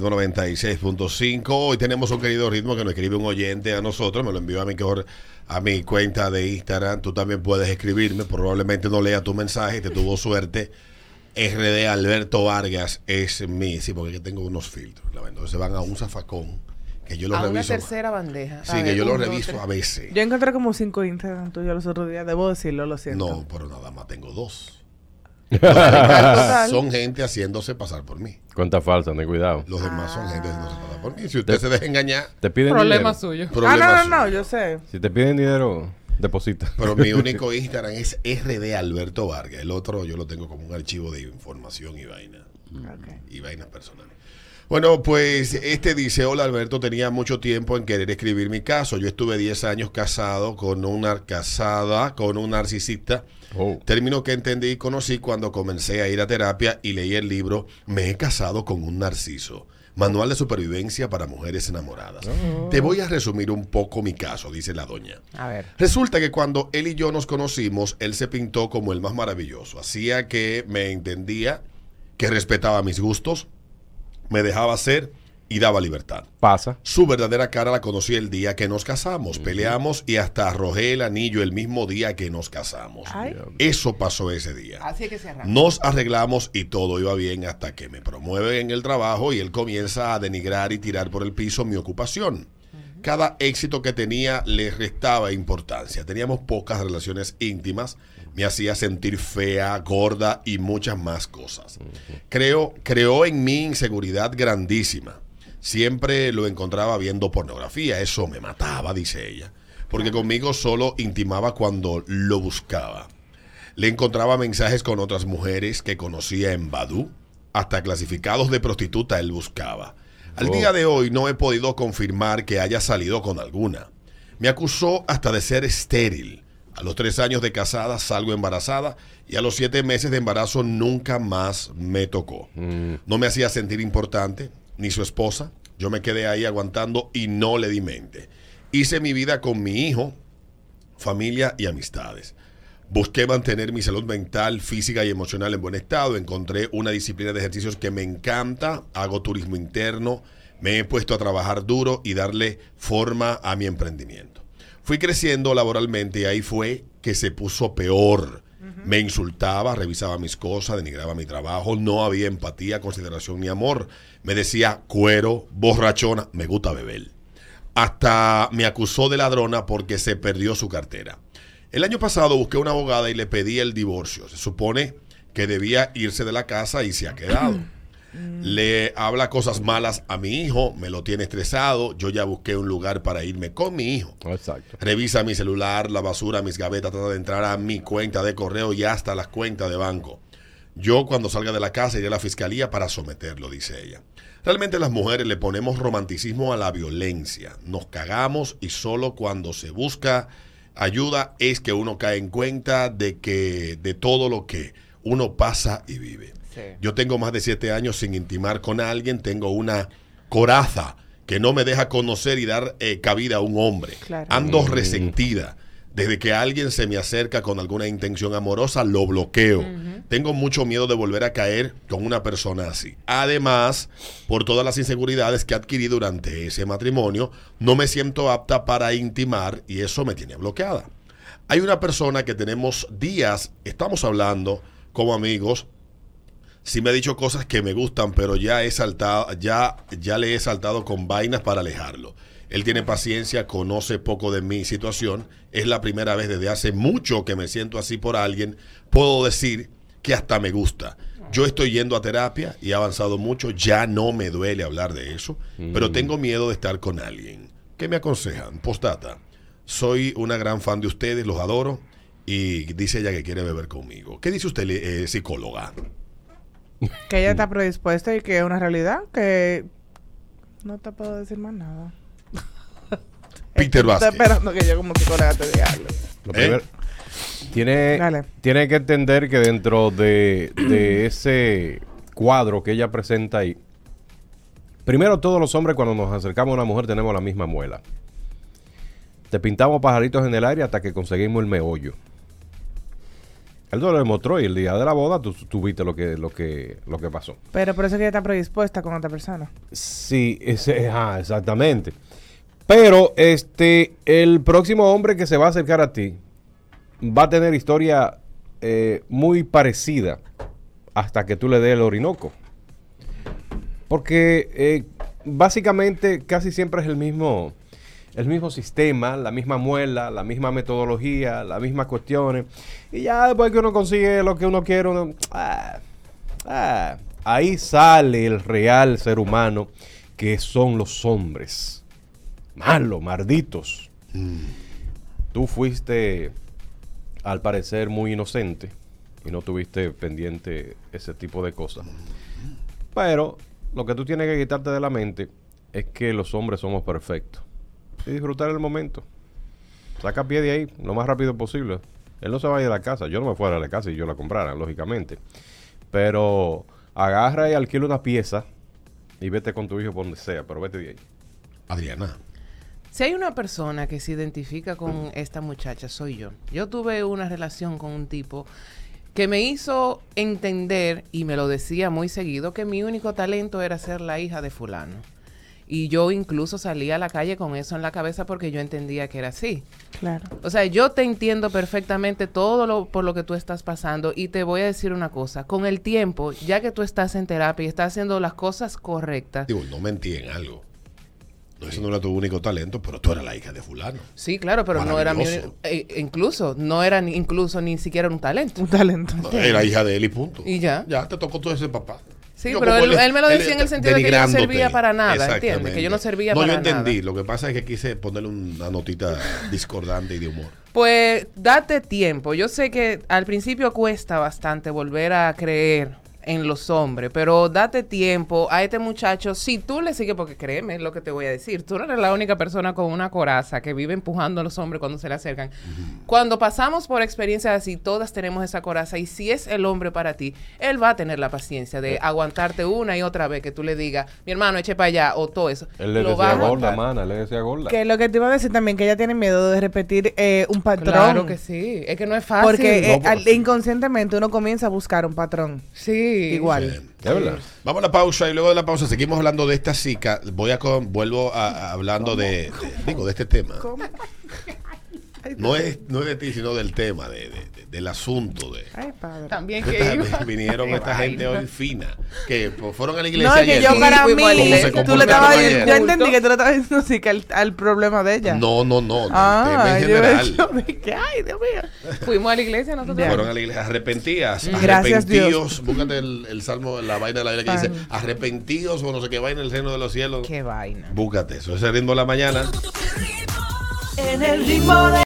96.5. Hoy tenemos un querido ritmo que nos escribe un oyente a nosotros, me lo envió a mi, a mi cuenta de Instagram. Tú también puedes escribirme, probablemente no lea tu mensaje, te tuvo suerte. RD Alberto Vargas es mi, sí, porque tengo unos filtros. Entonces van a un zafacón que yo lo a reviso. una tercera bandeja. Sí, que yo lo reviso a veces. Yo encontré como cinco Instagram tuyos los otros días, debo decirlo, lo siento. No, pero nada más tengo dos. Son gente haciéndose pasar por mí. Cuenta falsa, ten cuidado. Los demás son gente haciéndose pasar por mí. Si usted se deja engañar, te piden problema dinero. suyo. ah, no, no, no, yo sé. Si te piden dinero, deposita. Pero mi único Instagram es RD Alberto Vargas. El otro yo lo tengo como un archivo de información y vaina. Okay. Y vainas personales. Bueno, pues este dice, hola Alberto, tenía mucho tiempo en querer escribir mi caso. Yo estuve 10 años casado con una casada con un narcisista. Oh. Término que entendí y conocí cuando comencé a ir a terapia y leí el libro Me he casado con un narciso. Manual de supervivencia para mujeres enamoradas. Te voy a resumir un poco mi caso, dice la doña. A ver. Resulta que cuando él y yo nos conocimos, él se pintó como el más maravilloso. Hacía que me entendía, que respetaba mis gustos, me dejaba ser y daba libertad. Pasa. Su verdadera cara la conocí el día que nos casamos. Peleamos y hasta arrojé el anillo el mismo día que nos casamos. Ay. Eso pasó ese día. Así es que se arranca. Nos arreglamos y todo iba bien hasta que me promueve en el trabajo y él comienza a denigrar y tirar por el piso mi ocupación. Cada éxito que tenía le restaba importancia. Teníamos pocas relaciones íntimas, me hacía sentir fea, gorda y muchas más cosas. Creo, creó en mí inseguridad grandísima. Siempre lo encontraba viendo pornografía, eso me mataba, dice ella, porque conmigo solo intimaba cuando lo buscaba. Le encontraba mensajes con otras mujeres que conocía en Badu, hasta clasificados de prostituta él buscaba. Al Oh. día de hoy no he podido confirmar que haya salido con alguna. Me acusó hasta de ser estéril. A los tres años de casada salgo embarazada y a los siete meses de embarazo nunca más me tocó. Mm. No me hacía sentir importante, ni su esposa. Yo me quedé ahí aguantando y no le di mente. Hice mi vida con mi hijo, familia y amistades. Busqué mantener mi salud mental, física y emocional en buen estado. Encontré una disciplina de ejercicios que me encanta. Hago turismo interno. Me he puesto a trabajar duro y darle forma a mi emprendimiento. Fui creciendo laboralmente y ahí fue que se puso peor. Me insultaba, revisaba mis cosas, denigraba mi trabajo, no había empatía, consideración ni amor. Me decía cuero, borrachona, me gusta beber. Hasta me acusó de ladrona porque se perdió su cartera. El año pasado busqué una abogada y le pedí el divorcio. Se supone que debía irse de la casa y se ha quedado. Le habla cosas malas a mi hijo, me lo tiene estresado. Yo ya busqué un lugar para irme con mi hijo. Exacto. Revisa mi celular, la basura, mis gavetas, trata de entrar a mi cuenta de correo y hasta las cuentas de banco. Yo cuando salga de la casa iré a la fiscalía para someterlo, dice ella. Realmente las mujeres le ponemos romanticismo a la violencia. Nos cagamos y solo cuando se busca ayuda es que uno cae en cuenta de que de todo lo que uno pasa y vive. Sí. Yo tengo más de siete años sin intimar con alguien, tengo una coraza que no me deja conocer y dar eh, cabida a un hombre. Claro. Ando Mm. resentida. Desde que alguien se me acerca con alguna intención amorosa, lo bloqueo. Tengo mucho miedo de volver a caer con una persona así. Además, por todas las inseguridades que adquirí durante ese matrimonio, no me siento apta para intimar y eso me tiene bloqueada. Hay una persona que tenemos días, estamos hablando como amigos, sí me ha dicho cosas que me gustan, pero ya he saltado, ya, ya le he saltado con vainas para alejarlo. Él tiene paciencia, conoce poco de mi situación. Es la primera vez desde hace mucho que me siento así por alguien. Puedo decir que hasta me gusta. Yo estoy yendo a terapia y he avanzado mucho. Ya no me duele hablar de eso, pero tengo miedo de estar con alguien. ¿Qué me aconsejan? Postata. Soy una gran fan de ustedes, los adoro. Y dice ella que quiere beber conmigo. ¿Qué dice usted, eh, psicóloga? Que ella está predispuesta y que es una realidad que no te puedo decir más nada. Peter Estoy Vázquez. esperando que yo como psicóloga te diga algo. Lo ¿Eh? primero- tiene, Dale. tiene que entender que dentro de, de ese cuadro que ella presenta ahí, primero todos los hombres cuando nos acercamos a una mujer tenemos la misma muela. Te pintamos pajaritos en el aire hasta que conseguimos el meollo. Él lo demostró y el día de la boda tú, tú viste lo que, lo, que, lo que pasó. Pero por eso es que ella está predispuesta con otra persona. Sí, ese, ah, exactamente. Pero este, el próximo hombre que se va a acercar a ti va a tener historia eh, muy parecida hasta que tú le des el Orinoco. Porque eh, básicamente casi siempre es el mismo, el mismo sistema, la misma muela, la misma metodología, las mismas cuestiones. Y ya después que uno consigue lo que uno quiere, uno, ah, ah, ahí sale el real ser humano que son los hombres. Malos, malditos. Tú fuiste, al parecer, muy inocente y no tuviste pendiente ese tipo de cosas. Pero lo que tú tienes que quitarte de la mente es que los hombres somos perfectos. Y disfrutar el momento. Saca pie de ahí lo más rápido posible. Él no se va a ir a la casa. Yo no me fuera a la casa y yo la comprara, lógicamente. Pero agarra y alquila una pieza y vete con tu hijo por donde sea, pero vete de ahí. Adriana. Si hay una persona que se identifica con esta muchacha, soy yo. Yo tuve una relación con un tipo que me hizo entender, y me lo decía muy seguido, que mi único talento era ser la hija de fulano. Y yo incluso salía a la calle con eso en la cabeza porque yo entendía que era así. Claro. O sea, yo te entiendo perfectamente todo lo por lo que tú estás pasando y te voy a decir una cosa, con el tiempo, ya que tú estás en terapia y estás haciendo las cosas correctas, Digo, no mentí en algo. No, eso no era tu único talento, pero tú eras la hija de fulano. sí, claro, pero no era mi, eh, incluso no era ni, incluso ni siquiera un talento. Un talento. No, Era hija de él y punto. Y ya. Ya, te tocó todo ese papá. Sí, Yo pero él, él me lo decía en el sentido de que yo no servía para nada, ¿entiendes? Que yo no servía no, para yo entendí. nada. Lo que pasa es que quise ponerle una notita discordante y de humor. Pues date tiempo. Yo sé que al principio cuesta bastante volver a creer en los hombres, pero date tiempo a este muchacho. Si tú le sigues, porque créeme lo que te voy a decir, tú no eres la única persona con una coraza que vive empujando a los hombres cuando se le acercan. Cuando pasamos por experiencias así, todas tenemos esa coraza y si es el hombre para ti, él va a tener la paciencia de aguantarte una y otra vez que tú le digas, mi hermano, eche para allá o todo eso. Él le Lo va a decía gorda, mana, él le decía gorda. Que lo que te iba a decir también, que ella tiene miedo de repetir eh, un patrón. Claro que sí, es que no es fácil. Porque eh, No, al- pues- inconscientemente uno comienza a buscar un patrón. sí. Igual. Vamos a la pausa y luego de la pausa seguimos hablando de esta chica. Voy a con- vuelvo a, a- hablando de, de- digo de este tema. No es no es de ti sino del tema de- de- del asunto de Ay, padre. También que iba. vinieron Qué esta gente hoy fina que pues, fueron a la iglesia No, es que ayer. yo Sí, para mí, iglesia. ¿Cómo se tú le estabas diciendo, yo entendí que tú le estabas diciendo así que al, al problema de ella. No, no, no, del Ah, tema en yo, general. yo dije, ay, Dios mío. Fuimos a la iglesia nosotros. Fueron a la iglesia arrepentidas, Gracias, Dios. arrepentidos. Búscate el, el salmo, la vaina de la Biblia que dice arrepentidos o no sé qué vaina en el reino de los cielos. Qué vaina. Búscate eso, ese ritmo de la mañana. En el ritmo de